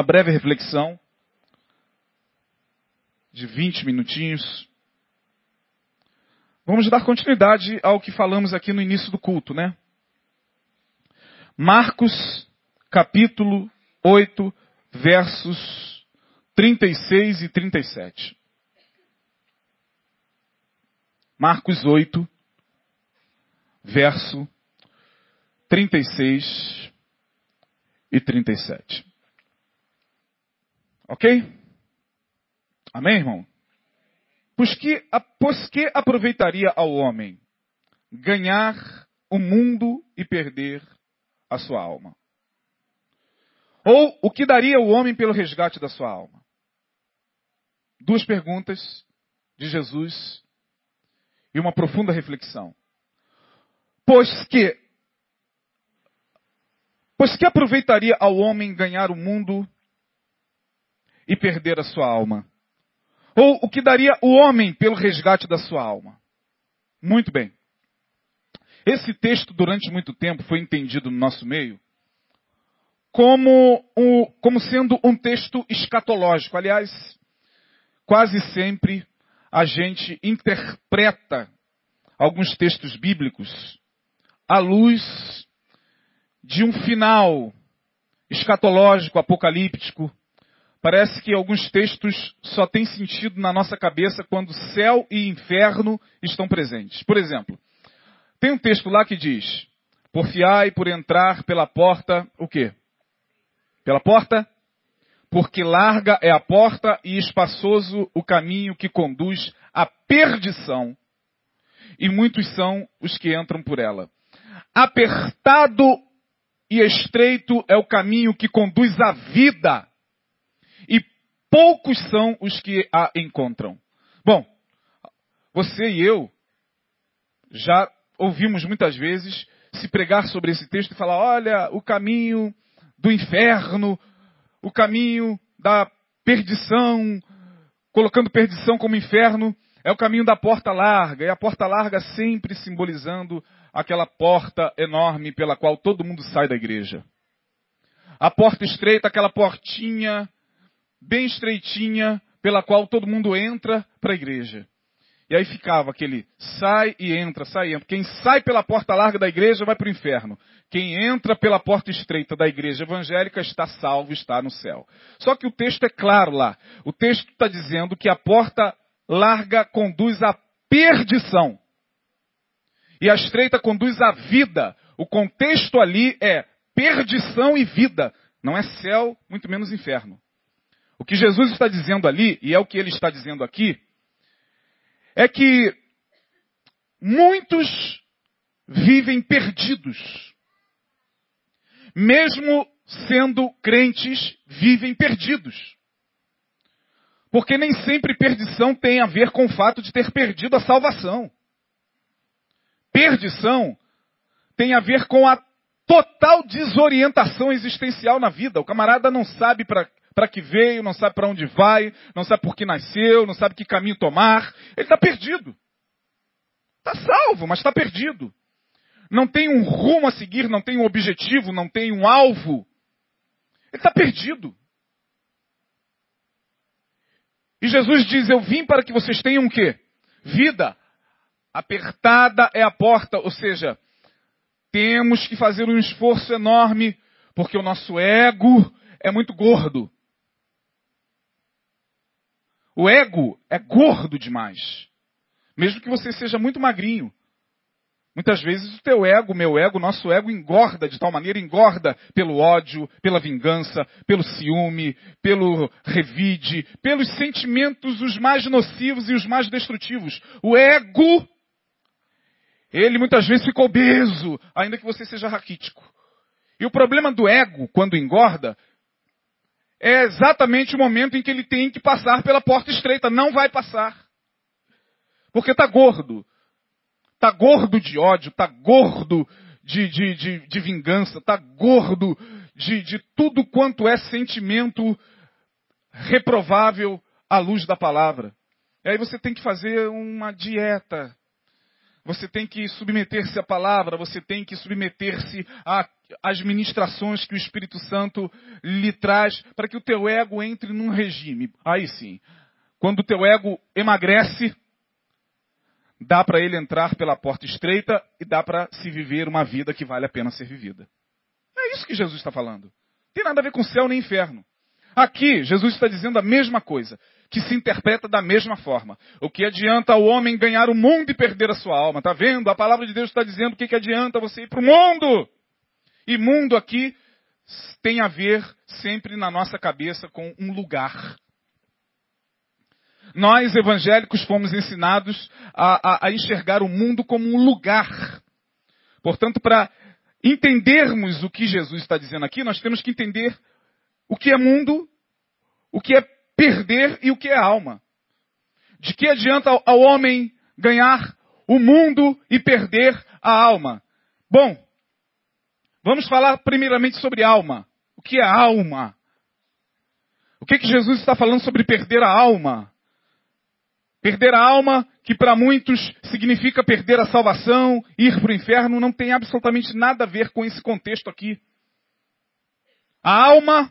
uma breve reflexão de 20 minutinhos. Vamos dar continuidade ao que falamos aqui no início do culto, né? Marcos, capítulo 8, versos 36 e 37. Marcos 8, verso 36 e 37. Ok? Amém, irmão? Pois que, pois que aproveitaria ao homem ganhar o mundo e perder a sua alma? Ou o que daria o homem pelo resgate da sua alma? Duas perguntas de Jesus e uma profunda reflexão. Pois que Pois que aproveitaria ao homem ganhar o mundo e perder a sua alma? Ou o que daria o homem pelo resgate da sua alma? Muito bem. Esse texto, durante muito tempo, foi entendido no nosso meio como, como sendo um texto escatológico. Aliás, quase sempre a gente interpreta alguns textos bíblicos à luz de um final escatológico, apocalíptico. Parece que alguns textos só têm sentido na nossa cabeça quando céu e inferno estão presentes. Por exemplo, tem um texto lá que diz: Porfiai por entrar pela porta, o quê? Pela porta? Porque larga é a porta e espaçoso o caminho que conduz à perdição, e muitos são os que entram por ela. Apertado e estreito é o caminho que conduz à vida, poucos são os que a encontram. Bom, você e eu já ouvimos muitas vezes se pregar sobre esse texto e falar: olha, o caminho do inferno, o caminho da perdição, colocando perdição como inferno, é o caminho da porta larga, e a porta larga sempre simbolizando aquela porta enorme pela qual todo mundo sai da igreja. A porta estreita, aquela portinha bem estreitinha pela qual todo mundo entra para a igreja. E aí ficava aquele sai e entra, sai e entra. Quem sai pela porta larga da igreja vai para o inferno. Quem entra pela porta estreita da igreja evangélica está salvo, está no céu. Só que o texto é claro lá. O texto está dizendo que a porta larga conduz à perdição. E a estreita conduz à vida. O contexto ali é perdição e vida. Não é céu, muito menos inferno. O que Jesus está dizendo ali, e é o que ele está dizendo aqui, é que muitos vivem perdidos. Mesmo sendo crentes, vivem perdidos. Porque nem sempre perdição tem a ver com o fato de ter perdido a salvação. Perdição tem a ver com a total desorientação existencial na vida. O camarada não sabe para que veio, não sabe para onde vai, não sabe por que nasceu, não sabe que caminho tomar. Ele está perdido. Está salvo, mas está perdido. Não tem um rumo a seguir, não tem um objetivo, não tem um alvo. Ele está perdido. E Jesus diz: Eu vim para que vocês tenham o quê? Vida. Apertada é a porta, ou seja, temos que fazer um esforço enorme, porque o nosso ego é muito gordo. O ego é gordo demais. Mesmo que você seja muito magrinho. Muitas vezes o teu ego, meu ego, nosso ego engorda de tal maneira, engorda pelo ódio, pela vingança, pelo ciúme, pelo revide, pelos sentimentos os mais nocivos e os mais destrutivos. O ego, ele muitas vezes fica obeso, ainda que você seja raquítico. E o problema do ego, quando engorda, é exatamente o momento em que ele tem que passar pela porta estreita. Não vai passar. Porque está gordo. Está gordo de ódio, está gordo de, de, de, de vingança, está gordo de, de tudo quanto é sentimento reprovável à luz da palavra. E aí você tem que fazer uma dieta. Você tem que submeter-se à palavra, você tem que submeter-se às ministrações que o Espírito Santo lhe traz para que o teu ego entre num regime. Aí sim, quando o teu ego emagrece, dá para ele entrar pela porta estreita e dá para se viver uma vida que vale a pena ser vivida. É isso que Jesus está falando. Não tem nada a ver com céu nem inferno. Aqui, Jesus está dizendo a mesma coisa, que se interpreta da mesma forma. O que adianta o homem ganhar o mundo e perder a sua alma? Está vendo? A palavra de Deus está dizendo o que, que adianta você ir para o mundo. E mundo aqui tem a ver sempre na nossa cabeça com um lugar. Nós, evangélicos, fomos ensinados a, a, a enxergar o mundo como um lugar. Portanto, para entendermos o que Jesus está dizendo aqui, nós temos que entender o que é mundo, o que é perder e o que é alma. De que adianta ao homem ganhar o mundo e perder a alma? Bom, vamos falar primeiramente sobre alma. O que é alma? O que, que Jesus está falando sobre perder a alma? Perder a alma, que para muitos significa perder a salvação, ir para o inferno, não tem absolutamente nada a ver com esse contexto aqui. A alma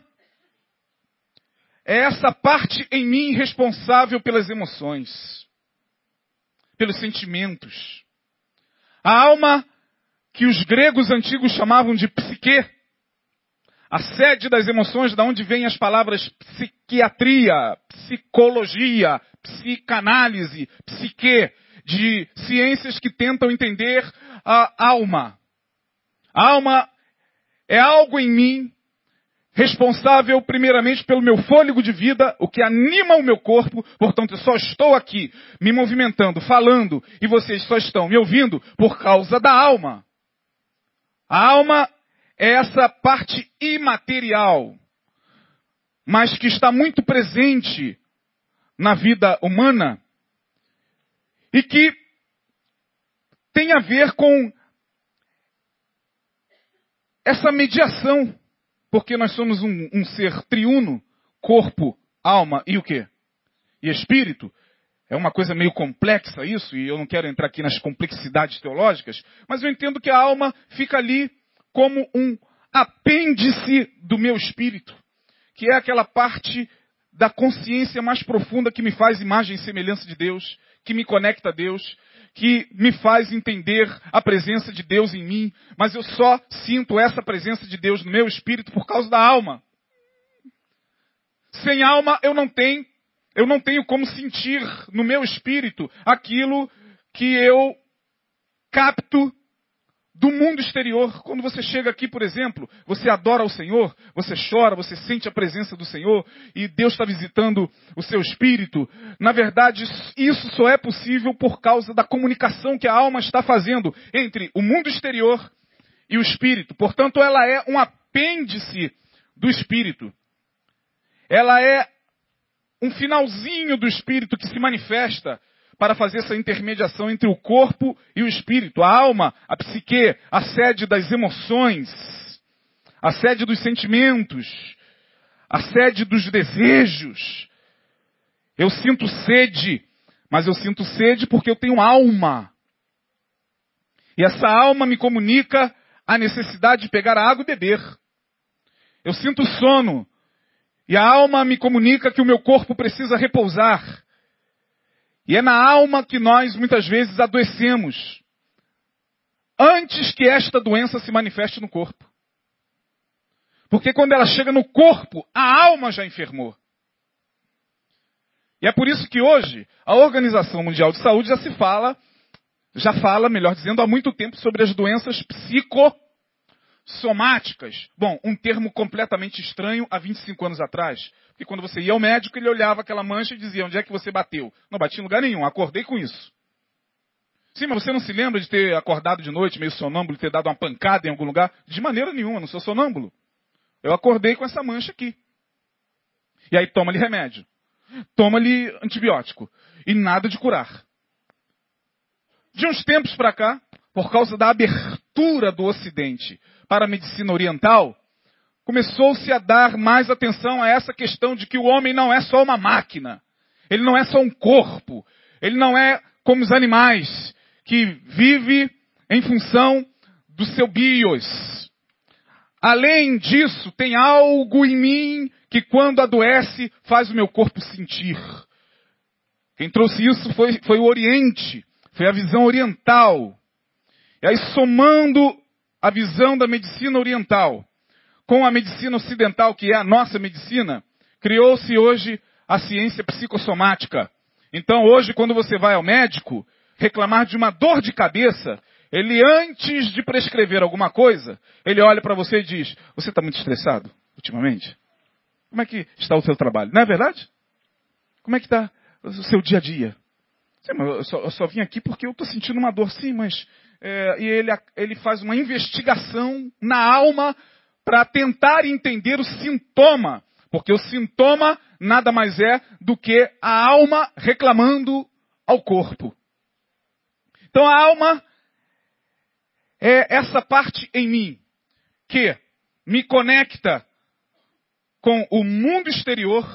é essa parte em mim responsável pelas emoções, pelos sentimentos. A alma que os gregos antigos chamavam de psique, a sede das emoções, da onde vêm as palavras psiquiatria, psicologia, psicanálise, psique, de ciências que tentam entender a alma. A alma é algo em mim responsável primeiramente pelo meu fôlego de vida, o que anima o meu corpo, portanto eu só estou aqui me movimentando, falando, e vocês só estão me ouvindo por causa da alma. A alma é essa parte imaterial, mas que está muito presente na vida humana e que tem a ver com essa mediação porque nós somos um, um ser triuno, corpo, alma e o quê? E espírito. É uma coisa meio complexa isso, e eu não quero entrar aqui nas complexidades teológicas, mas eu entendo que a alma fica ali como um apêndice do meu espírito, que é aquela parte da consciência mais profunda que me faz imagem e semelhança de Deus, que me conecta a Deus, que me faz entender a presença de Deus em mim, mas eu só sinto essa presença de Deus no meu espírito por causa da alma. Sem alma eu não tenho, eu não tenho como sentir no meu espírito aquilo que eu capto do mundo exterior. Quando você chega aqui, por exemplo, você adora o Senhor, você chora, você sente a presença do Senhor e Deus está visitando o seu espírito. Na verdade, isso só é possível por causa da comunicação que a alma está fazendo entre o mundo exterior e o espírito. Portanto, ela é um apêndice do espírito. Ela é um finalzinho do espírito que se manifesta para fazer essa intermediação entre o corpo e o espírito, a alma, a psique, a sede das emoções, a sede dos sentimentos, a sede dos desejos. Eu sinto sede, mas eu sinto sede porque eu tenho alma. E essa alma me comunica a necessidade de pegar a água e beber. Eu sinto sono, e a alma me comunica que o meu corpo precisa repousar. E é na alma que nós muitas vezes adoecemos. Antes que esta doença se manifeste no corpo. Porque quando ela chega no corpo, a alma já enfermou. E é por isso que hoje a Organização Mundial de Saúde já se fala, já fala, melhor dizendo, há muito tempo sobre as doenças psicossomáticas. Bom, um termo completamente estranho há 25 anos atrás. E quando você ia ao médico, ele olhava aquela mancha e dizia: Onde é que você bateu? Não bati em lugar nenhum, acordei com isso. Sim, mas você não se lembra de ter acordado de noite meio sonâmbulo e ter dado uma pancada em algum lugar? De maneira nenhuma, não sou sonâmbulo. Eu acordei com essa mancha aqui. E aí toma-lhe remédio. Toma-lhe antibiótico. E nada de curar. De uns tempos para cá, por causa da abertura do Ocidente para a medicina oriental, começou-se a dar mais atenção a essa questão de que o homem não é só uma máquina, ele não é só um corpo, ele não é como os animais que vive em função do seu bios. Além disso, tem algo em mim que quando adoece faz o meu corpo sentir. Quem trouxe isso foi, foi o Oriente, foi a visão oriental. E aí, somando a visão da medicina oriental com a medicina ocidental, que é a nossa medicina, criou-se hoje a ciência psicossomática. Então, hoje, quando você vai ao médico reclamar de uma dor de cabeça, ele, antes de prescrever alguma coisa, ele olha para você e diz: Você está muito estressado ultimamente? Como é que está o seu trabalho? Não é verdade? Como é que está o seu dia a dia? Sim, eu, só, eu só vim aqui porque eu estou sentindo uma dor, sim, mas. É, e ele, ele faz uma investigação na alma para tentar entender o sintoma. Porque o sintoma nada mais é do que a alma reclamando ao corpo. Então a alma é essa parte em mim que me conecta com o mundo exterior,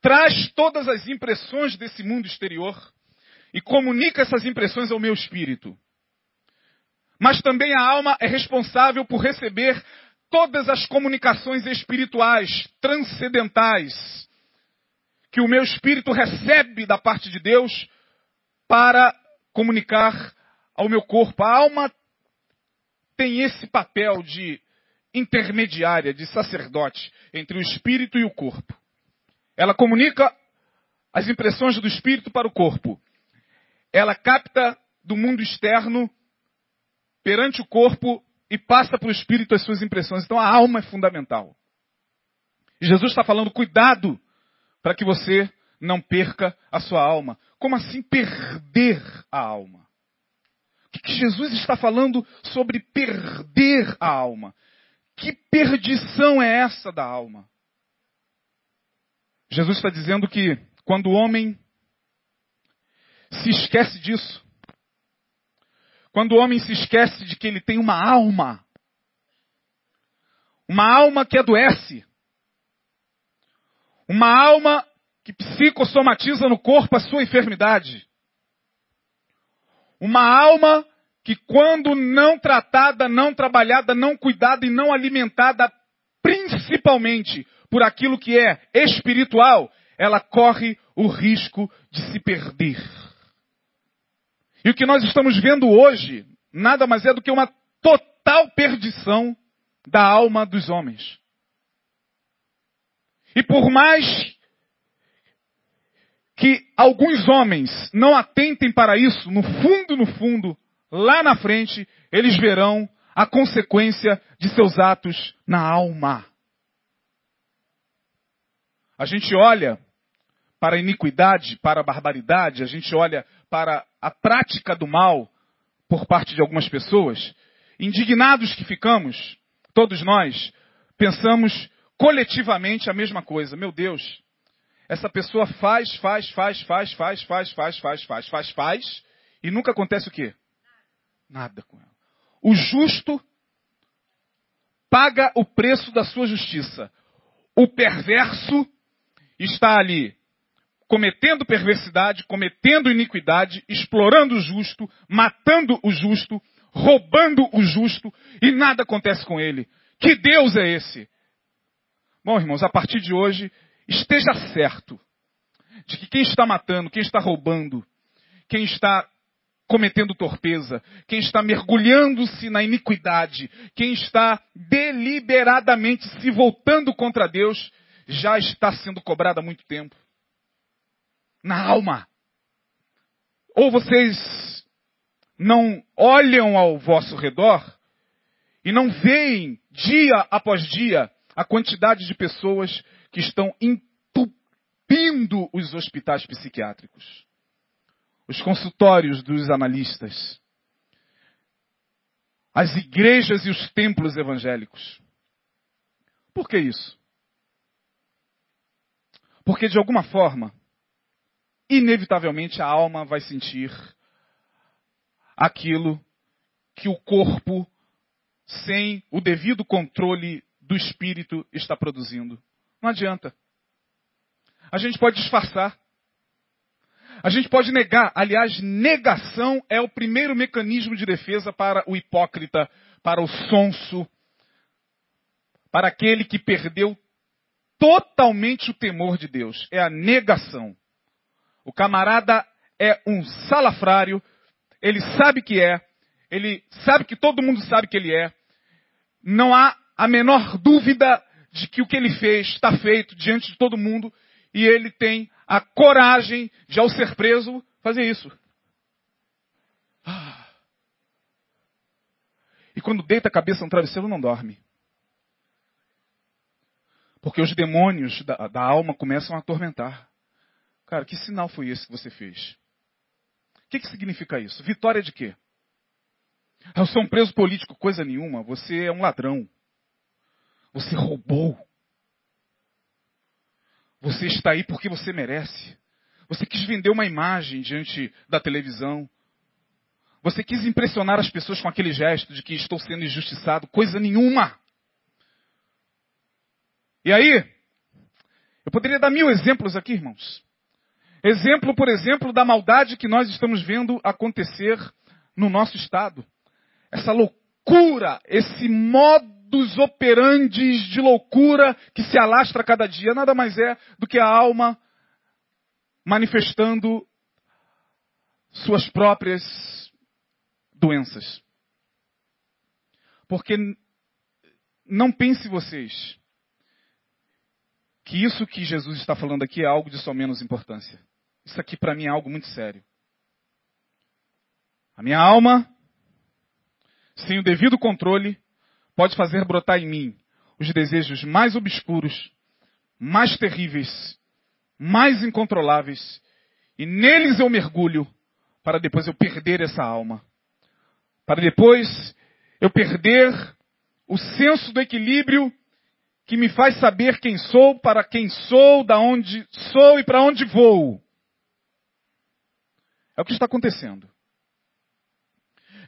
traz todas as impressões desse mundo exterior e comunica essas impressões ao meu espírito. Mas também a alma é responsável por receber todas as comunicações espirituais, transcendentais, que o meu espírito recebe da parte de Deus para comunicar ao meu corpo. A alma tem esse papel de intermediária, de sacerdote entre o espírito e o corpo. Ela comunica as impressões do espírito para o corpo. Ela capta do mundo externo perante o corpo e passa para o espírito as suas impressões. Então a alma é fundamental. Jesus está falando, cuidado para que você não perca a sua alma. Como assim perder a alma? que, que Jesus está falando sobre perder a alma? Que perdição é essa da alma? Jesus está dizendo que quando o homem se esquece disso, quando o homem se esquece de que ele tem uma alma, uma alma que adoece, uma alma que psicossomatiza no corpo a sua enfermidade, uma alma que, quando não tratada, não trabalhada, não cuidada e não alimentada, principalmente por aquilo que é espiritual, ela corre o risco de se perder. E o que nós estamos vendo hoje, nada mais é do que uma total perdição da alma dos homens. E por mais que alguns homens não atentem para isso, no fundo, no fundo, lá na frente, eles verão a consequência de seus atos na alma. A gente olha para a iniquidade, para a barbaridade, a gente olha para a prática do mal por parte de algumas pessoas, indignados que ficamos, todos nós, pensamos coletivamente a mesma coisa. Meu Deus, essa pessoa faz, faz, faz, faz, faz, faz, faz, faz, faz, faz, faz, e nunca acontece o quê? Nada com ela. O justo paga o preço da sua justiça. O perverso está ali cometendo perversidade, cometendo iniquidade, explorando o justo, matando o justo, roubando o justo e nada acontece com ele. Que Deus é esse? Bom, irmãos, a partir de hoje esteja certo de que quem está matando, quem está roubando, quem está cometendo torpeza, quem está mergulhando-se na iniquidade, quem está deliberadamente se voltando contra Deus, já está sendo cobrado há muito tempo. Na alma. Ou vocês não olham ao vosso redor e não veem dia após dia a quantidade de pessoas que estão entupindo os hospitais psiquiátricos, os consultórios dos analistas, as igrejas e os templos evangélicos. Por que isso? Porque de alguma forma, inevitavelmente a alma vai sentir aquilo que o corpo, sem o devido controle do espírito, está produzindo. Não adianta. A gente pode disfarçar. A gente pode negar. Aliás, negação é o primeiro mecanismo de defesa para o hipócrita, para o sonso, para aquele que perdeu totalmente o temor de Deus. É a negação. O camarada é um salafrário, ele sabe que é, ele sabe que todo mundo sabe que ele é. Não há a menor dúvida de que o que ele fez está feito diante de todo mundo e ele tem a coragem de, ao ser preso, fazer isso. Ah. E quando deita a cabeça no travesseiro, não dorme. Porque os demônios da, da alma começam a atormentar. Cara, que sinal foi esse que você fez? O que, que significa isso? Vitória de quê? Eu sou um preso político, coisa nenhuma. Você é um ladrão. Você roubou. Você está aí porque você merece. Você quis vender uma imagem diante da televisão. Você quis impressionar as pessoas com aquele gesto de que estou sendo injustiçado. Coisa nenhuma. E aí, eu poderia dar mil exemplos aqui, irmãos. Exemplo, por exemplo, da maldade que nós estamos vendo acontecer no nosso estado. Essa loucura, esse modus operandi de loucura que se alastra cada dia, nada mais é do que a alma manifestando suas próprias doenças. Porque não pense vocês que isso que Jesus está falando aqui é algo de só menos importância. Isso aqui para mim é algo muito sério. A minha alma, sem o devido controle, pode fazer brotar em mim os desejos mais obscuros, mais terríveis, mais incontroláveis, e neles eu mergulho para depois eu perder essa alma. Para depois eu perder o senso do equilíbrio que me faz saber quem sou, para quem sou, da onde sou e para onde vou. É o que está acontecendo.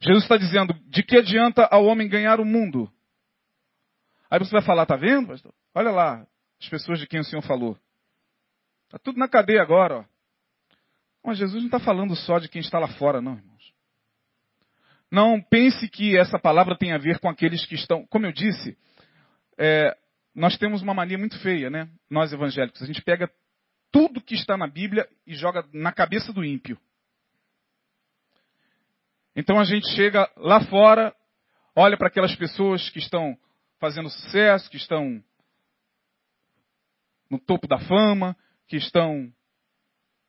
Jesus está dizendo: de que adianta ao homem ganhar o mundo? Aí você vai falar, tá vendo, pastor? Olha lá, as pessoas de quem o Senhor falou. Está tudo na cadeia agora, ó. Mas Jesus não está falando só de quem está lá fora, não, irmãos. Não pense que essa palavra tem a ver com aqueles que estão, como eu disse, é, nós temos uma mania muito feia, né? Nós evangélicos. A gente pega tudo que está na Bíblia e joga na cabeça do ímpio. Então a gente chega lá fora, olha para aquelas pessoas que estão fazendo sucesso, que estão no topo da fama, que estão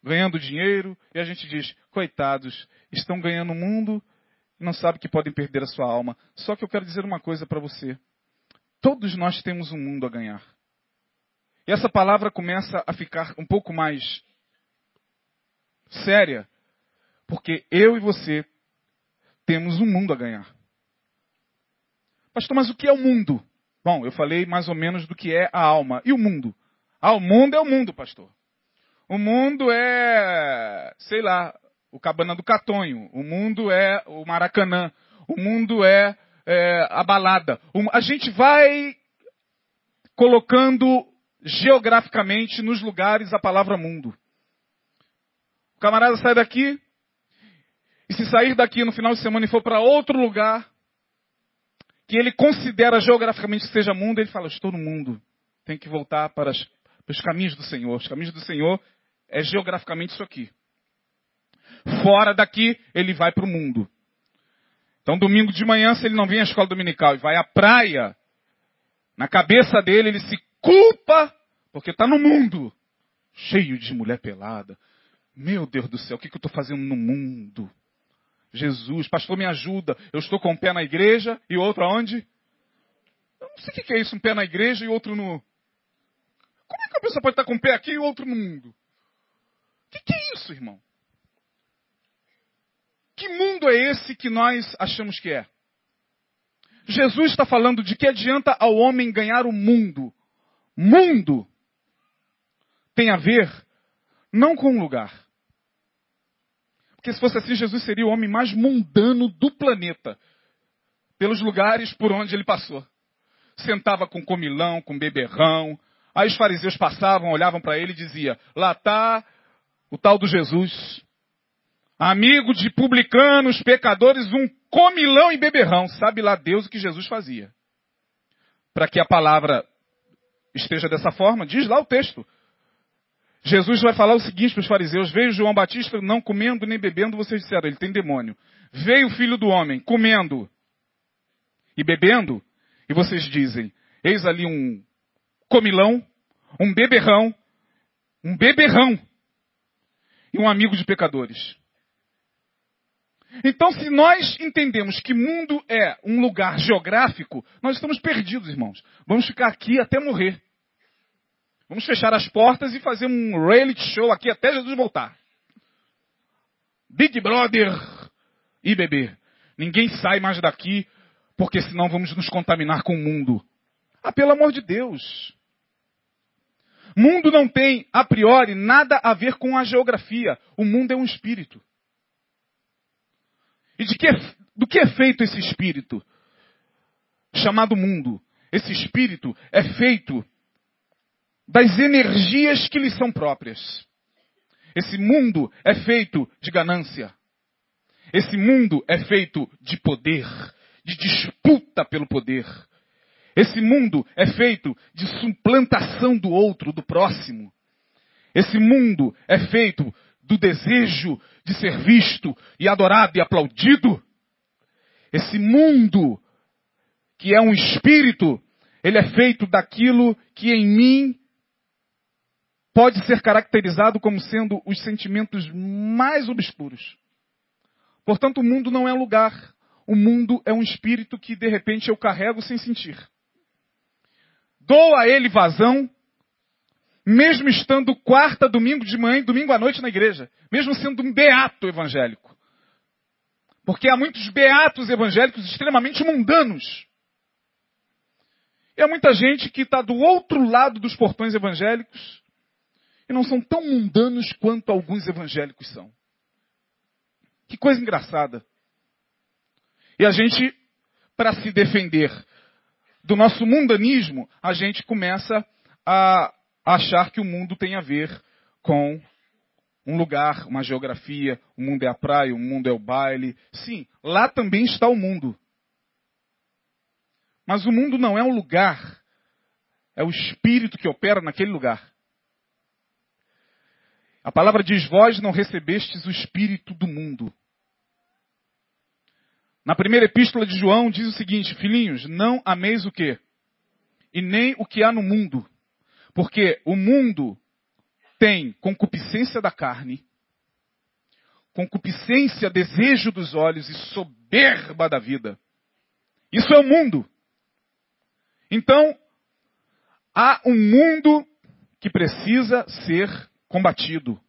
ganhando dinheiro, e a gente diz: coitados, estão ganhando o mundo e não sabem que podem perder a sua alma. Só que eu quero dizer uma coisa para você. Todos nós temos um mundo a ganhar. E essa palavra começa a ficar um pouco mais séria, porque eu e você temos um mundo a ganhar. Pastor, mas o que é o mundo? Bom, eu falei mais ou menos do que é a alma. E o mundo? Ah, o mundo é o mundo, pastor. O mundo é, sei lá, o Cabana do Catonho. O mundo é o Maracanã. O mundo é é, a balada. A gente vai colocando geograficamente nos lugares a palavra mundo. O camarada sai daqui, e se sair daqui no final de semana e for para outro lugar, que ele considera geograficamente que seja mundo, ele fala: Estou no mundo. Tem que voltar para, as, para os caminhos do Senhor. Os caminhos do Senhor é geograficamente isso aqui. Fora daqui, ele vai para o mundo. Então, domingo de manhã, se ele não vem à escola dominical e vai à praia, na cabeça dele ele se culpa porque está no mundo cheio de mulher pelada. Meu Deus do céu, o que, que eu estou fazendo no mundo? Jesus, pastor, me ajuda. Eu estou com um pé na igreja e outro aonde? Eu não sei o que é isso, um pé na igreja e outro no. Como é que a pessoa pode estar com um pé aqui e outro no mundo? O que, que é isso, irmão? Que mundo é esse que nós achamos que é? Jesus está falando de que adianta ao homem ganhar o mundo. Mundo tem a ver não com um lugar. Porque se fosse assim, Jesus seria o homem mais mundano do planeta. Pelos lugares por onde ele passou. Sentava com comilão, com beberrão. Aí os fariseus passavam, olhavam para ele e diziam: Lá está o tal do Jesus, amigo de publicanos, pecadores, um comilão e beberrão. Sabe lá Deus o que Jesus fazia. Para que a palavra esteja dessa forma, diz lá o texto. Jesus vai falar o seguinte para os fariseus: Veio João Batista não comendo nem bebendo, vocês disseram, ele tem demônio. Veio o filho do homem comendo e bebendo, e vocês dizem: Eis ali um comilão, um beberrão, um beberrão e um amigo de pecadores. Então, se nós entendemos que mundo é um lugar geográfico, nós estamos perdidos, irmãos. Vamos ficar aqui até morrer. Vamos fechar as portas e fazer um reality show aqui até Jesus voltar. Big Brother e bebê. Ninguém sai mais daqui, porque senão vamos nos contaminar com o mundo. Ah, pelo amor de Deus. Mundo não tem, a priori, nada a ver com a geografia. O mundo é um espírito. E de que, do que é feito esse espírito? Chamado mundo. Esse espírito é feito das energias que lhe são próprias. Esse mundo é feito de ganância. Esse mundo é feito de poder, de disputa pelo poder. Esse mundo é feito de suplantação do outro, do próximo. Esse mundo é feito do desejo de ser visto e adorado e aplaudido. Esse mundo, que é um espírito, ele é feito daquilo que em mim pode ser caracterizado como sendo os sentimentos mais obscuros. Portanto, o mundo não é lugar. O mundo é um espírito que de repente eu carrego sem sentir dou a ele vazão, mesmo estando quarta, domingo de manhã domingo à noite na igreja, mesmo sendo um beato evangélico. Porque há muitos beatos evangélicos extremamente mundanos. E há muita gente que está do outro lado dos portões evangélicos e não são tão mundanos quanto alguns evangélicos são. Que coisa engraçada. E a gente, para se defender do nosso mundanismo, a gente começa a achar que o mundo tem a ver com um lugar, uma geografia, o mundo é a praia, o mundo é o baile. Sim, lá também está o mundo. Mas o mundo não é um lugar, é o espírito que opera naquele lugar. A palavra diz: Vós não recebestes o espírito do mundo, na primeira epístola de João diz o seguinte, filhinhos, não ameis o quê? E nem o que há no mundo. Porque o mundo tem concupiscência da carne, concupiscência, desejo dos olhos e soberba da vida. Isso é o mundo. Então, há um mundo que precisa ser combatido.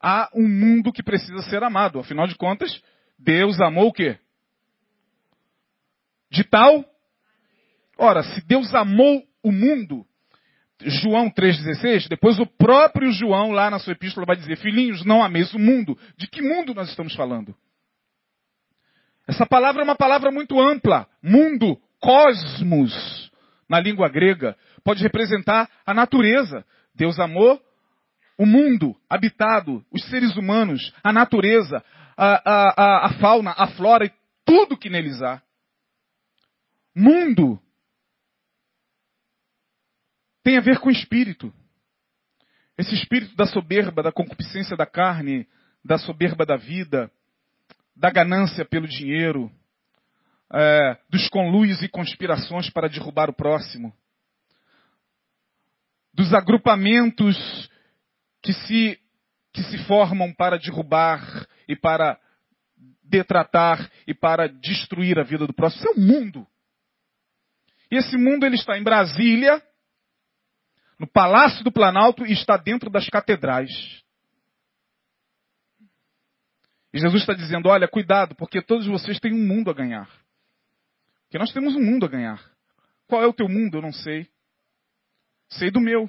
Há um mundo que precisa ser amado. Afinal de contas, Deus amou o quê? de tal. Ora, se Deus amou o mundo, João 3,16, depois o próprio João, lá na sua epístola, vai dizer: Filhinhos, não ameis o mundo. De que mundo nós estamos falando? Essa palavra é uma palavra muito ampla. Mundo, cosmos, na língua grega, pode representar a natureza. Deus amou o mundo habitado, os seres humanos, a natureza, a, a, a, a fauna, a flora e tudo que neles há mundo tem a ver com espírito. Esse espírito da soberba, da concupiscência da carne, da soberba da vida, da ganância pelo dinheiro, é, dos conluios e conspirações para derrubar o próximo, dos agrupamentos que se, que se formam para derrubar e para detratar e para destruir a vida do próximo. Isso é o mundo. E esse mundo ele está em Brasília, no Palácio do Planalto e está dentro das catedrais. E Jesus está dizendo: olha, cuidado, porque todos vocês têm um mundo a ganhar. Porque nós temos um mundo a ganhar. Qual é o teu mundo? Eu não sei. Sei do meu.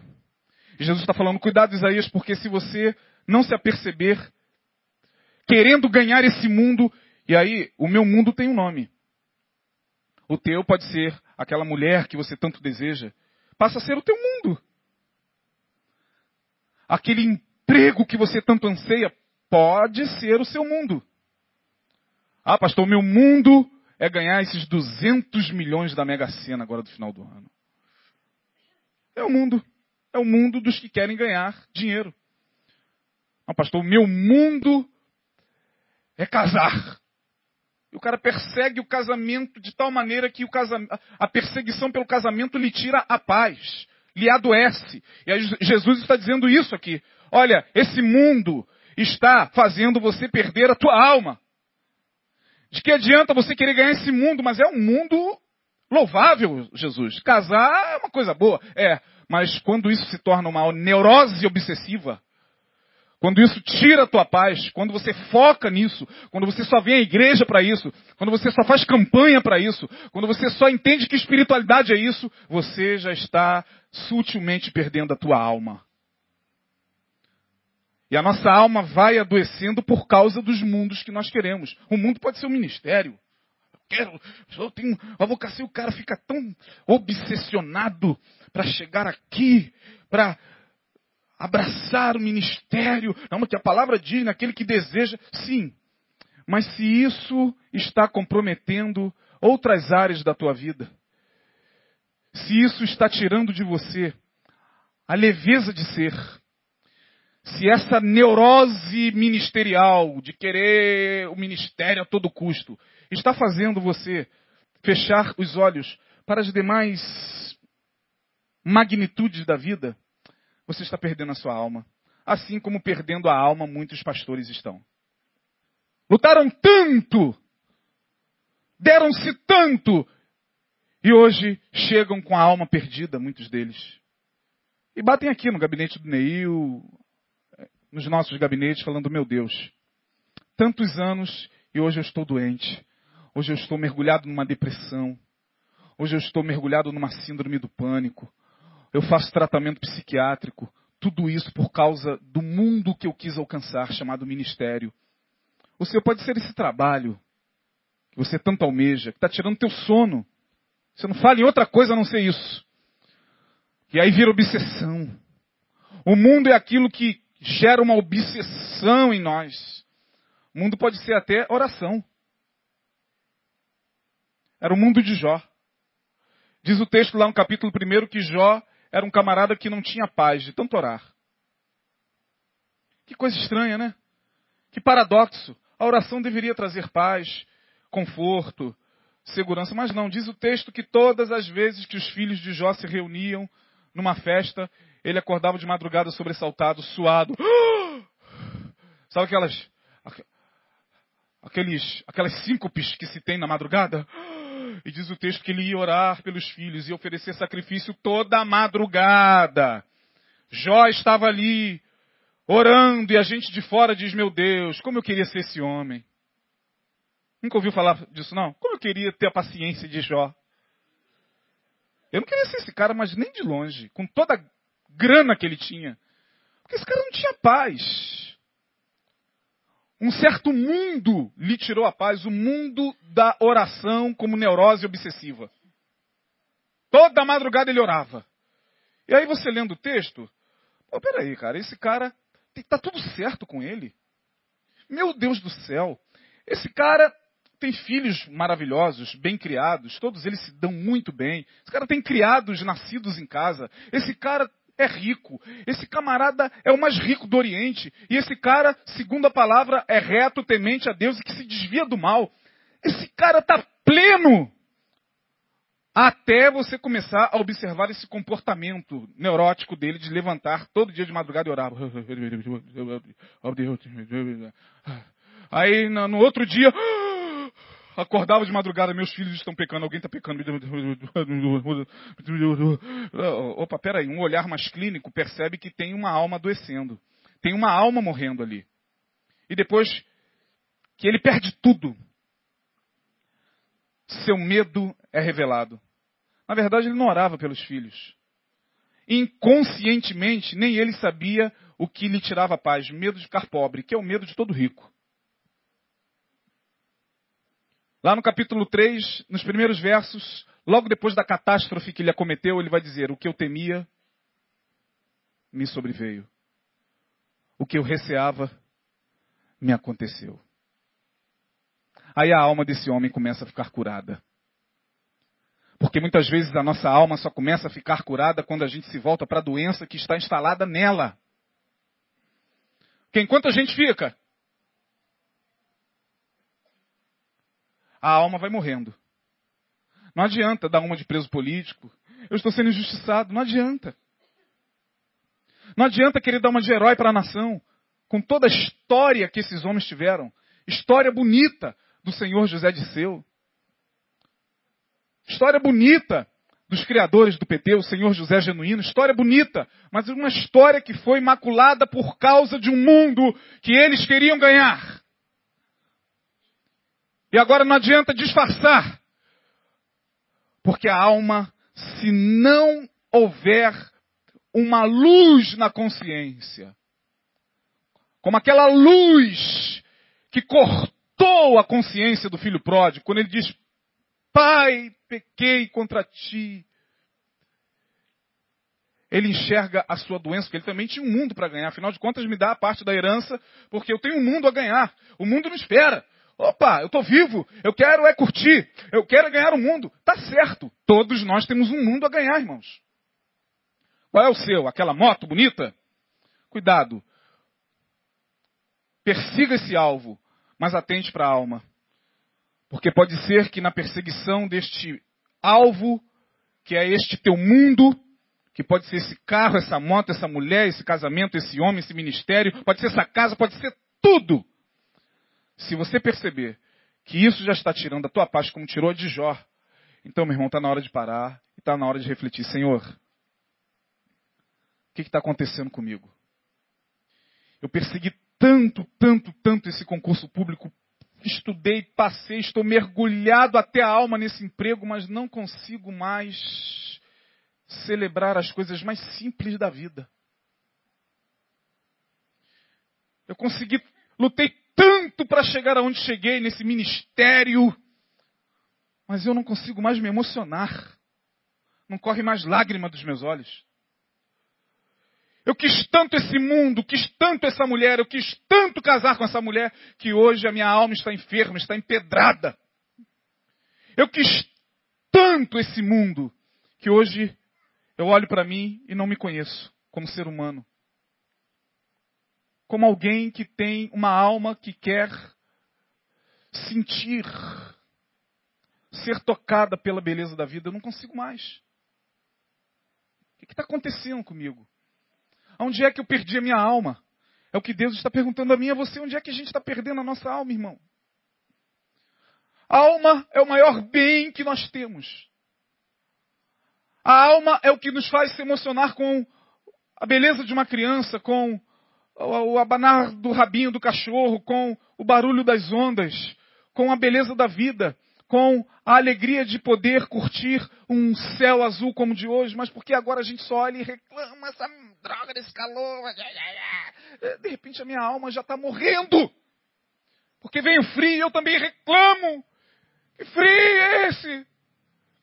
E Jesus está falando: cuidado, Isaías, porque se você não se aperceber, querendo ganhar esse mundo, e aí o meu mundo tem um nome. O teu pode ser aquela mulher que você tanto deseja. Passa a ser o teu mundo. Aquele emprego que você tanto anseia pode ser o seu mundo. Ah, pastor, meu mundo é ganhar esses 200 milhões da Mega Sena agora do final do ano. É o mundo. É o mundo dos que querem ganhar dinheiro. Ah, pastor, o meu mundo é casar. E o cara persegue o casamento de tal maneira que a perseguição pelo casamento lhe tira a paz, lhe adoece. E aí Jesus está dizendo isso aqui. Olha, esse mundo está fazendo você perder a tua alma. De que adianta você querer ganhar esse mundo, mas é um mundo louvável, Jesus. Casar é uma coisa boa, é, mas quando isso se torna uma neurose obsessiva, quando isso tira a tua paz, quando você foca nisso, quando você só vem à igreja para isso, quando você só faz campanha para isso, quando você só entende que espiritualidade é isso, você já está sutilmente perdendo a tua alma. E a nossa alma vai adoecendo por causa dos mundos que nós queremos. O mundo pode ser um ministério. Eu quero, eu tenho uma vocação, o cara fica tão obsessionado para chegar aqui, para abraçar o ministério. Não, a palavra diz naquele que deseja, sim. Mas se isso está comprometendo outras áreas da tua vida, se isso está tirando de você a leveza de ser, se essa neurose ministerial de querer o ministério a todo custo está fazendo você fechar os olhos para as demais magnitudes da vida, você está perdendo a sua alma. Assim como perdendo a alma muitos pastores estão. Lutaram tanto, deram-se tanto, e hoje chegam com a alma perdida, muitos deles. E batem aqui no gabinete do Neil, nos nossos gabinetes falando: meu Deus, tantos anos e hoje eu estou doente. Hoje eu estou mergulhado numa depressão. Hoje eu estou mergulhado numa síndrome do pânico. Eu faço tratamento psiquiátrico. Tudo isso por causa do mundo que eu quis alcançar, chamado ministério. O seu pode ser esse trabalho que você tanto almeja, que está tirando teu sono. Você não fala em outra coisa a não ser isso. E aí vira obsessão. O mundo é aquilo que gera uma obsessão em nós. O mundo pode ser até oração. Era o mundo de Jó. Diz o texto lá no capítulo 1 que Jó era um camarada que não tinha paz de tanto orar. Que coisa estranha, né? Que paradoxo. A oração deveria trazer paz, conforto, segurança, mas não. Diz o texto que todas as vezes que os filhos de Jó se reuniam numa festa, ele acordava de madrugada sobressaltado, suado. Sabe aquelas. Aqueles, aquelas síncopes que se tem na madrugada? E diz o texto que ele ia orar pelos filhos e oferecer sacrifício toda madrugada. Jó estava ali, orando, e a gente de fora diz: Meu Deus, como eu queria ser esse homem. Nunca ouviu falar disso, não? Como eu queria ter a paciência de Jó. Eu não queria ser esse cara, mas nem de longe, com toda a grana que ele tinha. Porque esse cara não tinha paz. Um certo mundo lhe tirou a paz, o mundo da oração como neurose obsessiva. Toda madrugada ele orava. E aí você lendo o texto, pô, peraí, cara, esse cara, tá tudo certo com ele. Meu Deus do céu, esse cara tem filhos maravilhosos, bem criados, todos eles se dão muito bem. Esse cara tem criados nascidos em casa. Esse cara é rico. Esse camarada é o mais rico do Oriente. E esse cara, segundo a palavra, é reto, temente a Deus e que se desvia do mal. Esse cara está pleno. Até você começar a observar esse comportamento neurótico dele de levantar todo dia de madrugada e orar. Aí no outro dia, acordava de madrugada, meus filhos estão pecando, alguém está pecando. Opa, peraí, um olhar mais clínico percebe que tem uma alma adoecendo. Tem uma alma morrendo ali. E depois que ele perde tudo, seu medo é revelado. Na verdade, ele não orava pelos filhos. Inconscientemente, nem ele sabia o que lhe tirava a paz, medo de ficar pobre, que é o medo de todo rico. Lá no capítulo 3, nos primeiros versos, logo depois da catástrofe que ele acometeu, ele vai dizer: O que eu temia me sobreveio. o que eu receava me aconteceu. Aí a alma desse homem começa a ficar curada. Porque muitas vezes a nossa alma só começa a ficar curada quando a gente se volta para a doença que está instalada nela. Porque enquanto a gente fica, a alma vai morrendo. Não adianta dar uma de preso político. Eu estou sendo injustiçado. Não adianta. Não adianta querer dar uma de herói para a nação. Com toda a história que esses homens tiveram. História bonita do Senhor José de Seu. História bonita dos criadores do PT, o Senhor José Genuíno. História bonita, mas uma história que foi maculada por causa de um mundo que eles queriam ganhar. E agora não adianta disfarçar. Porque a alma, se não houver uma luz na consciência, como aquela luz que cortou a consciência do filho pródigo, quando ele diz: Pai, pequei contra ti. Ele enxerga a sua doença, porque ele também tinha um mundo para ganhar. Afinal de contas, me dá a parte da herança, porque eu tenho um mundo a ganhar. O mundo me espera. Opa, eu estou vivo, eu quero é curtir, eu quero é ganhar o mundo. Tá certo, todos nós temos um mundo a ganhar, irmãos. Qual é o seu? Aquela moto bonita? Cuidado. Persiga esse alvo, mas atente para a alma. Porque pode ser que na perseguição deste alvo, que é este teu mundo, que pode ser esse carro, essa moto, essa mulher, esse casamento, esse homem, esse ministério, pode ser essa casa, pode ser tudo. Se você perceber que isso já está tirando a tua paz como tirou de Jó, então, meu irmão, está na hora de parar e está na hora de refletir. Senhor, o que está acontecendo comigo? Eu persegui tanto, tanto, tanto esse concurso público, estudei, passei, estou mergulhado até a alma nesse emprego, mas não consigo mais celebrar as coisas mais simples da vida. Eu consegui, lutei tanto para chegar aonde cheguei nesse ministério, mas eu não consigo mais me emocionar. Não corre mais lágrima dos meus olhos. Eu quis tanto esse mundo, quis tanto essa mulher, eu quis tanto casar com essa mulher, que hoje a minha alma está enferma, está empedrada. Eu quis tanto esse mundo, que hoje eu olho para mim e não me conheço como ser humano como alguém que tem uma alma que quer sentir, ser tocada pela beleza da vida. Eu não consigo mais. O que está acontecendo comigo? Onde é que eu perdi a minha alma? É o que Deus está perguntando a mim e a você. Onde é que a gente está perdendo a nossa alma, irmão? A alma é o maior bem que nós temos. A alma é o que nos faz se emocionar com a beleza de uma criança, com o abanar do rabinho do cachorro, com o barulho das ondas, com a beleza da vida, com a alegria de poder curtir um céu azul como o de hoje, mas porque agora a gente só olha e reclama essa droga desse calor. De repente a minha alma já está morrendo. Porque vem o frio e eu também reclamo. Que frio é esse?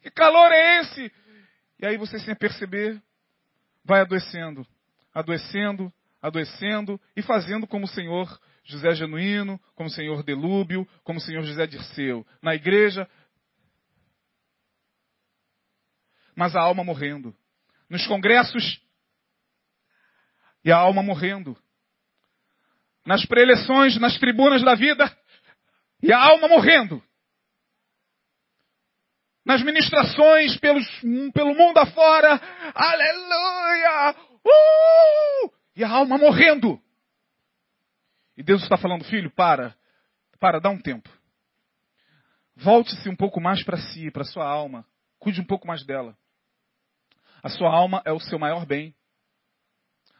Que calor é esse? E aí você sem perceber vai adoecendo, adoecendo, adoecendo e fazendo como o Senhor José Genuíno, como o Senhor Delúbio, como o Senhor José Dirceu. Na igreja, mas a alma morrendo. Nos congressos, e a alma morrendo. Nas preleções, nas tribunas da vida, e a alma morrendo. Nas ministrações pelos, pelo mundo afora, aleluia! Uh! E a alma morrendo. E Deus está falando, filho, para, para, dá um tempo. Volte-se um pouco mais para si, para sua alma. Cuide um pouco mais dela. A sua alma é o seu maior bem.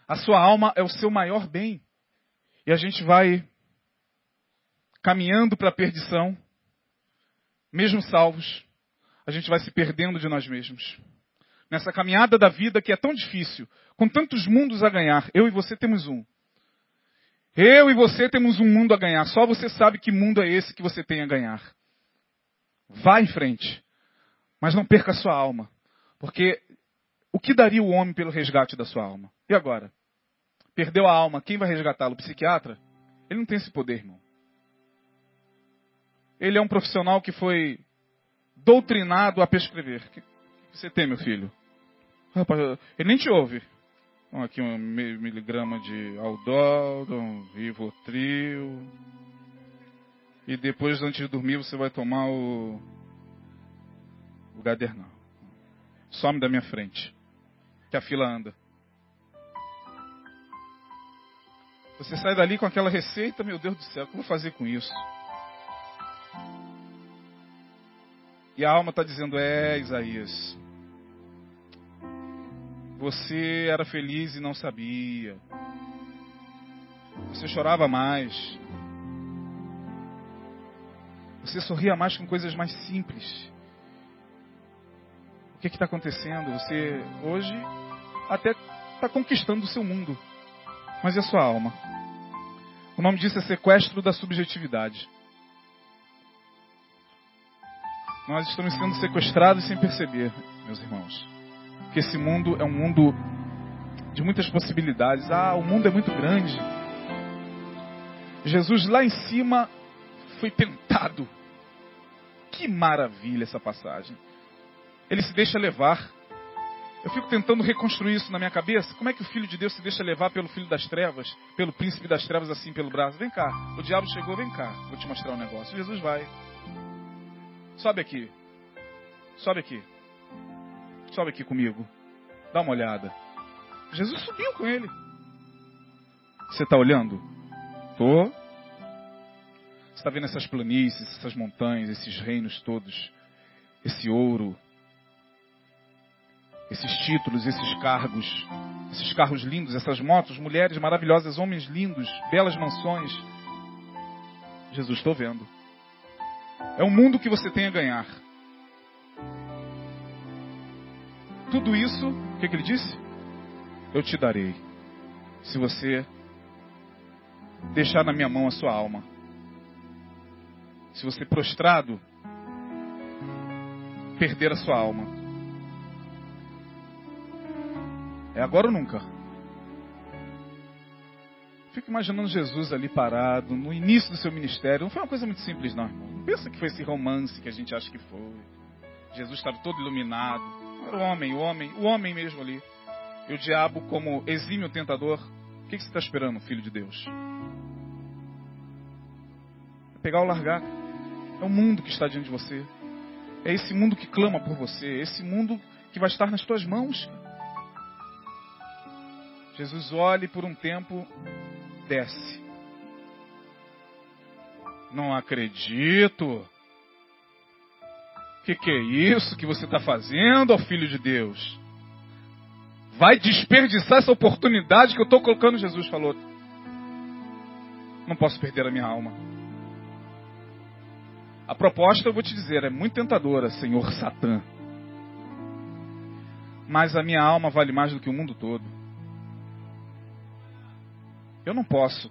A sua alma é o seu maior bem. E a gente vai caminhando para a perdição, mesmo salvos, a gente vai se perdendo de nós mesmos nessa caminhada da vida que é tão difícil, com tantos mundos a ganhar. Eu e você temos um. Eu e você temos um mundo a ganhar. Só você sabe que mundo é esse que você tem a ganhar. Vá em frente. Mas não perca a sua alma. Porque o que daria o homem pelo resgate da sua alma? E agora? perdeu a alma, quem vai resgatá-lo? O psiquiatra? Ele não tem esse poder, irmão. Ele é um profissional que foi doutrinado a prescrever. O que você tem, meu filho? Rapaz, ele nem te ouve. Aqui um miligrama de Aldol, um Rivotril. E depois, antes de dormir, você vai tomar o, o Gadernal. Some da minha frente. Que a fila anda. Você sai dali com aquela receita, meu Deus do céu, o que eu vou fazer com isso? E a alma está dizendo: É, Isaías, você era feliz e não sabia. Você chorava mais. Você sorria mais com coisas mais simples. O que está acontecendo? Você hoje até está conquistando o seu mundo. Mas e a sua alma? O nome disso é sequestro da subjetividade. Nós estamos sendo sequestrados sem perceber, meus irmãos. Que esse mundo é um mundo de muitas possibilidades. Ah, o mundo é muito grande. Jesus lá em cima foi tentado. Que maravilha essa passagem. Ele se deixa levar. Eu fico tentando reconstruir isso na minha cabeça. Como é que o filho de Deus se deixa levar pelo filho das trevas, pelo príncipe das trevas assim pelo braço? Vem cá, o diabo chegou, vem cá, vou te mostrar um negócio. Jesus vai. Sobe aqui. Sobe aqui. Sobe aqui comigo. Dá uma olhada. Jesus subiu com ele. Você está olhando? Tô. Você está vendo essas planícies, essas montanhas, esses reinos todos, esse ouro, esses títulos, esses cargos, esses carros lindos, essas motos, mulheres maravilhosas, homens lindos, belas mansões. Jesus, estou vendo. É o mundo que você tem a ganhar. Tudo isso, o que, que ele disse? Eu te darei. Se você deixar na minha mão a sua alma. Se você prostrado perder a sua alma. É agora ou nunca? Fico imaginando Jesus ali parado, no início do seu ministério. Não foi uma coisa muito simples, não, irmão. Não pensa que foi esse romance que a gente acha que foi. Jesus estava todo iluminado. Era o homem, o homem, o homem mesmo ali. E o diabo, como exímio tentador, o que você está esperando, filho de Deus? É pegar ou largar. É o mundo que está diante de você. É esse mundo que clama por você. É esse mundo que vai estar nas tuas mãos. Jesus olha e por um tempo desce. Não acredito. Que, que é isso que você está fazendo, ó filho de Deus? Vai desperdiçar essa oportunidade que eu estou colocando, Jesus falou. Não posso perder a minha alma. A proposta, eu vou te dizer, é muito tentadora, Senhor Satã. Mas a minha alma vale mais do que o mundo todo. Eu não posso.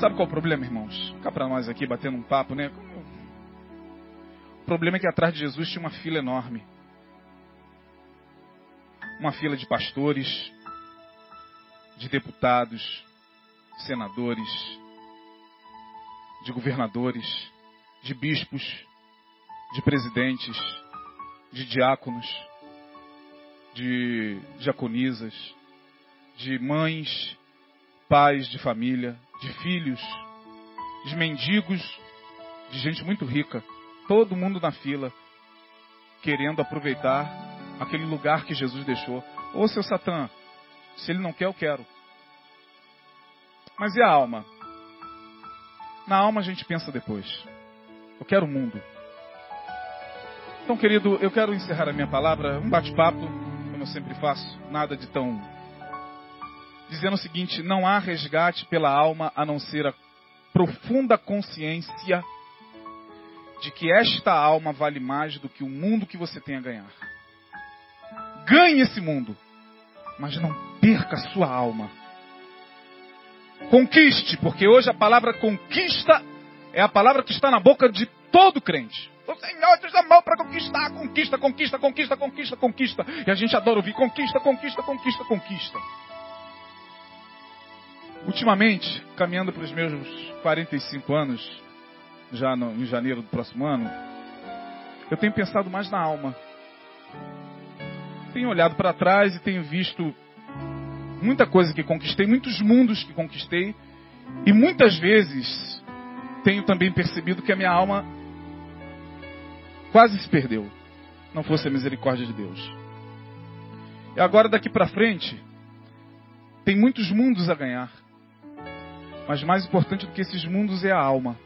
Sabe qual é o problema, irmãos? Cá para nós aqui batendo um papo, né? O problema é que atrás de Jesus tinha uma fila enorme. Uma fila de pastores, de deputados, senadores, de governadores, de bispos, de presidentes, de diáconos, de diaconisas, de mães, pais de família, de filhos, de mendigos, de gente muito rica. Todo mundo na fila, querendo aproveitar aquele lugar que Jesus deixou. Ô seu Satã, se ele não quer, eu quero. Mas e a alma? Na alma a gente pensa depois. Eu quero o mundo. Então, querido, eu quero encerrar a minha palavra, um bate-papo, como eu sempre faço, nada de tão dizendo o seguinte: não há resgate pela alma a não ser a profunda consciência de que esta alma vale mais do que o mundo que você tem a ganhar. Ganhe esse mundo, mas não perca a sua alma. Conquiste, porque hoje a palavra conquista é a palavra que está na boca de todo crente. O Senhor te chamou para conquistar, conquista, conquista, conquista, conquista, conquista. E a gente adora ouvir conquista, conquista, conquista, conquista. Ultimamente, caminhando para os meus 45 anos, já no, em janeiro do próximo ano, eu tenho pensado mais na alma. Tenho olhado para trás e tenho visto muita coisa que conquistei, muitos mundos que conquistei, e muitas vezes tenho também percebido que a minha alma quase se perdeu, não fosse a misericórdia de Deus. E agora daqui para frente, tem muitos mundos a ganhar. Mas mais importante do que esses mundos é a alma.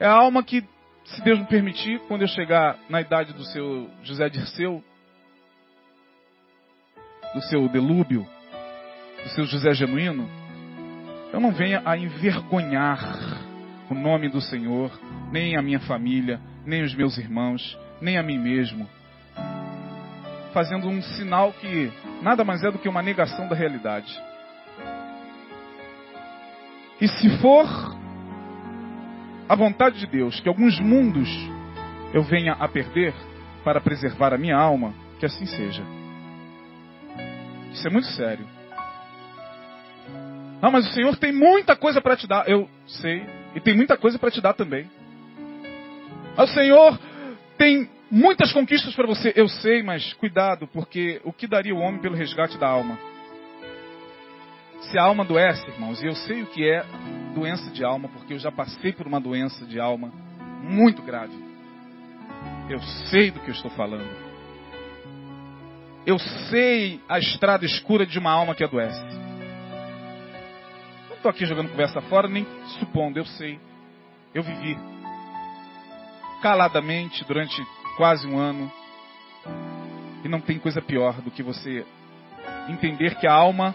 É a alma que, se Deus me permitir, quando eu chegar na idade do seu José Dirceu, do seu Delúbio, do seu José Genuíno, eu não venha a envergonhar o nome do Senhor, nem a minha família, nem os meus irmãos, nem a mim mesmo, fazendo um sinal que nada mais é do que uma negação da realidade. E se for a vontade de Deus que alguns mundos eu venha a perder para preservar a minha alma, que assim seja. Isso é muito sério. Não, mas o Senhor tem muita coisa para te dar. Eu sei. E tem muita coisa para te dar também. O Senhor tem muitas conquistas para você. Eu sei, mas cuidado, porque o que daria o homem pelo resgate da alma? Se a alma adoece, irmãos, e eu sei o que é doença de alma, porque eu já passei por uma doença de alma muito grave. Eu sei do que eu estou falando. Eu sei a estrada escura de uma alma que adoece. Não estou aqui jogando conversa fora, nem supondo, eu sei. Eu vivi caladamente durante quase um ano. E não tem coisa pior do que você entender que a alma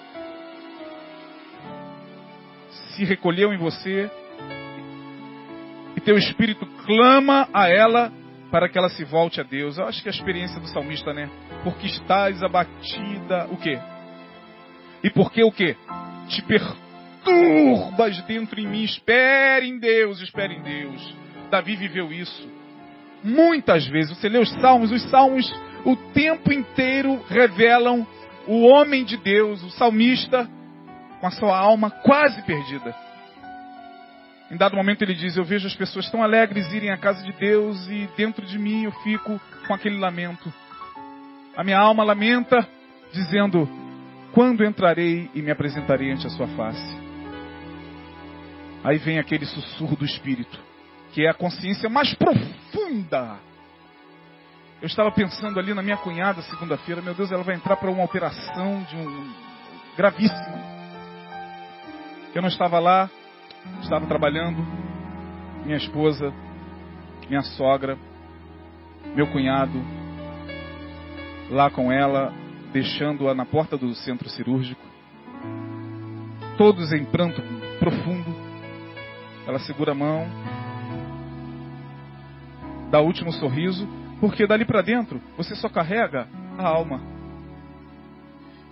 se recolheu em você e teu espírito clama a ela para que ela se volte a Deus. Eu acho que é a experiência do salmista, né? Porque estás abatida, o quê? E porque o quê? Te perturbas dentro em mim. Espere em Deus, espere em Deus. Davi viveu isso. Muitas vezes, você lê os salmos, os salmos o tempo inteiro revelam o homem de Deus, o salmista, com a sua alma quase perdida. Em dado momento ele diz: Eu vejo as pessoas tão alegres irem à casa de Deus e dentro de mim eu fico com aquele lamento. A minha alma lamenta, dizendo: Quando entrarei e me apresentarei ante a sua face? Aí vem aquele sussurro do Espírito, que é a consciência mais profunda. Eu estava pensando ali na minha cunhada segunda-feira, meu Deus, ela vai entrar para uma operação de um gravíssima. Eu não estava lá, estava trabalhando, minha esposa, minha sogra, meu cunhado, lá com ela, deixando-a na porta do centro cirúrgico, todos em pranto profundo. Ela segura a mão, dá o último sorriso, porque dali para dentro você só carrega a alma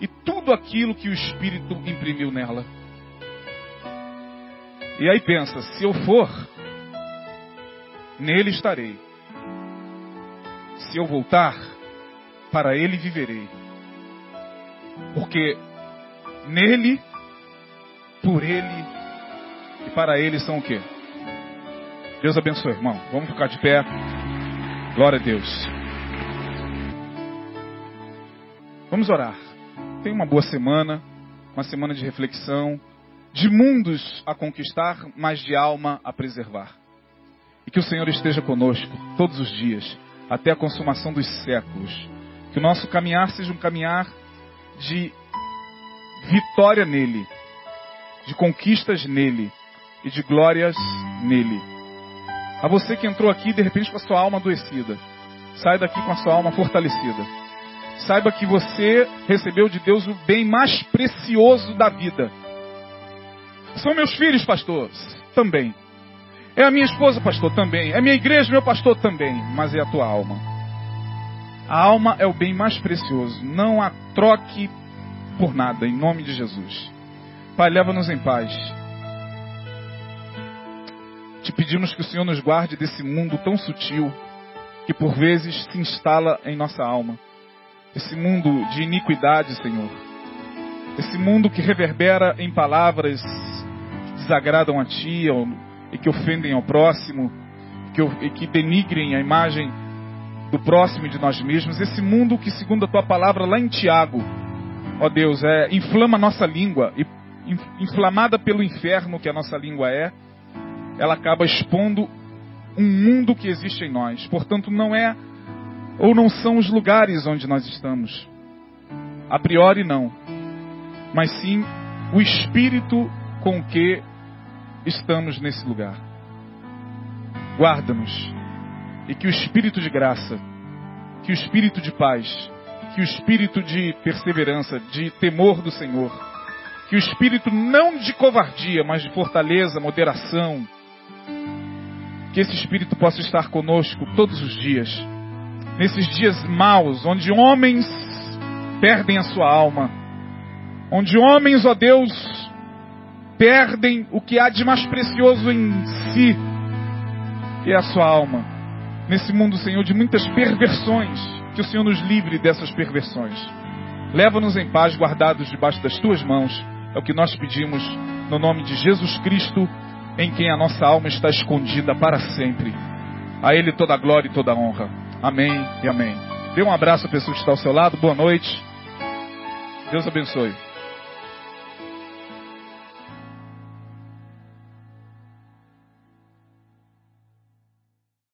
e tudo aquilo que o Espírito imprimiu nela. E aí pensa, se eu for, nele estarei. Se eu voltar, para ele viverei. Porque nele, por ele e para ele são o quê? Deus abençoe, irmão. Vamos ficar de pé. Glória a Deus. Vamos orar. Tenha uma boa semana, uma semana de reflexão de mundos a conquistar, mas de alma a preservar. E que o Senhor esteja conosco todos os dias, até a consumação dos séculos. Que o nosso caminhar seja um caminhar de vitória nele, de conquistas nele e de glórias nele. A você que entrou aqui de repente com a sua alma adoecida, sai daqui com a sua alma fortalecida. Saiba que você recebeu de Deus o bem mais precioso da vida são meus filhos, pastor? Também. É a minha esposa, pastor? Também. É a minha igreja, meu pastor? Também. Mas é a tua alma. A alma é o bem mais precioso. Não a troque por nada, em nome de Jesus. Pai, leva-nos em paz. Te pedimos que o Senhor nos guarde desse mundo tão sutil que por vezes se instala em nossa alma. Esse mundo de iniquidade, Senhor. Esse mundo que reverbera em palavras desagradam a Ti e que ofendem ao próximo que, e que denigrem a imagem do próximo e de nós mesmos. Esse mundo que, segundo a Tua palavra lá em Tiago, ó Deus, é, inflama a nossa língua e inflamada pelo inferno que a nossa língua é, ela acaba expondo um mundo que existe em nós. Portanto, não é ou não são os lugares onde nós estamos. A priori, não. Mas sim o espírito com que estamos nesse lugar. Guarda-nos. E que o espírito de graça, que o espírito de paz, que o espírito de perseverança, de temor do Senhor, que o espírito não de covardia, mas de fortaleza, moderação, que esse Espírito possa estar conosco todos os dias. Nesses dias maus, onde homens perdem a sua alma. Onde homens, ó Deus, perdem o que há de mais precioso em si, que é a sua alma. Nesse mundo, Senhor, de muitas perversões, que o Senhor nos livre dessas perversões. Leva-nos em paz, guardados debaixo das tuas mãos. É o que nós pedimos no nome de Jesus Cristo em quem a nossa alma está escondida para sempre. A Ele toda a glória e toda a honra. Amém e amém. Dê um abraço à pessoa que está ao seu lado. Boa noite. Deus abençoe.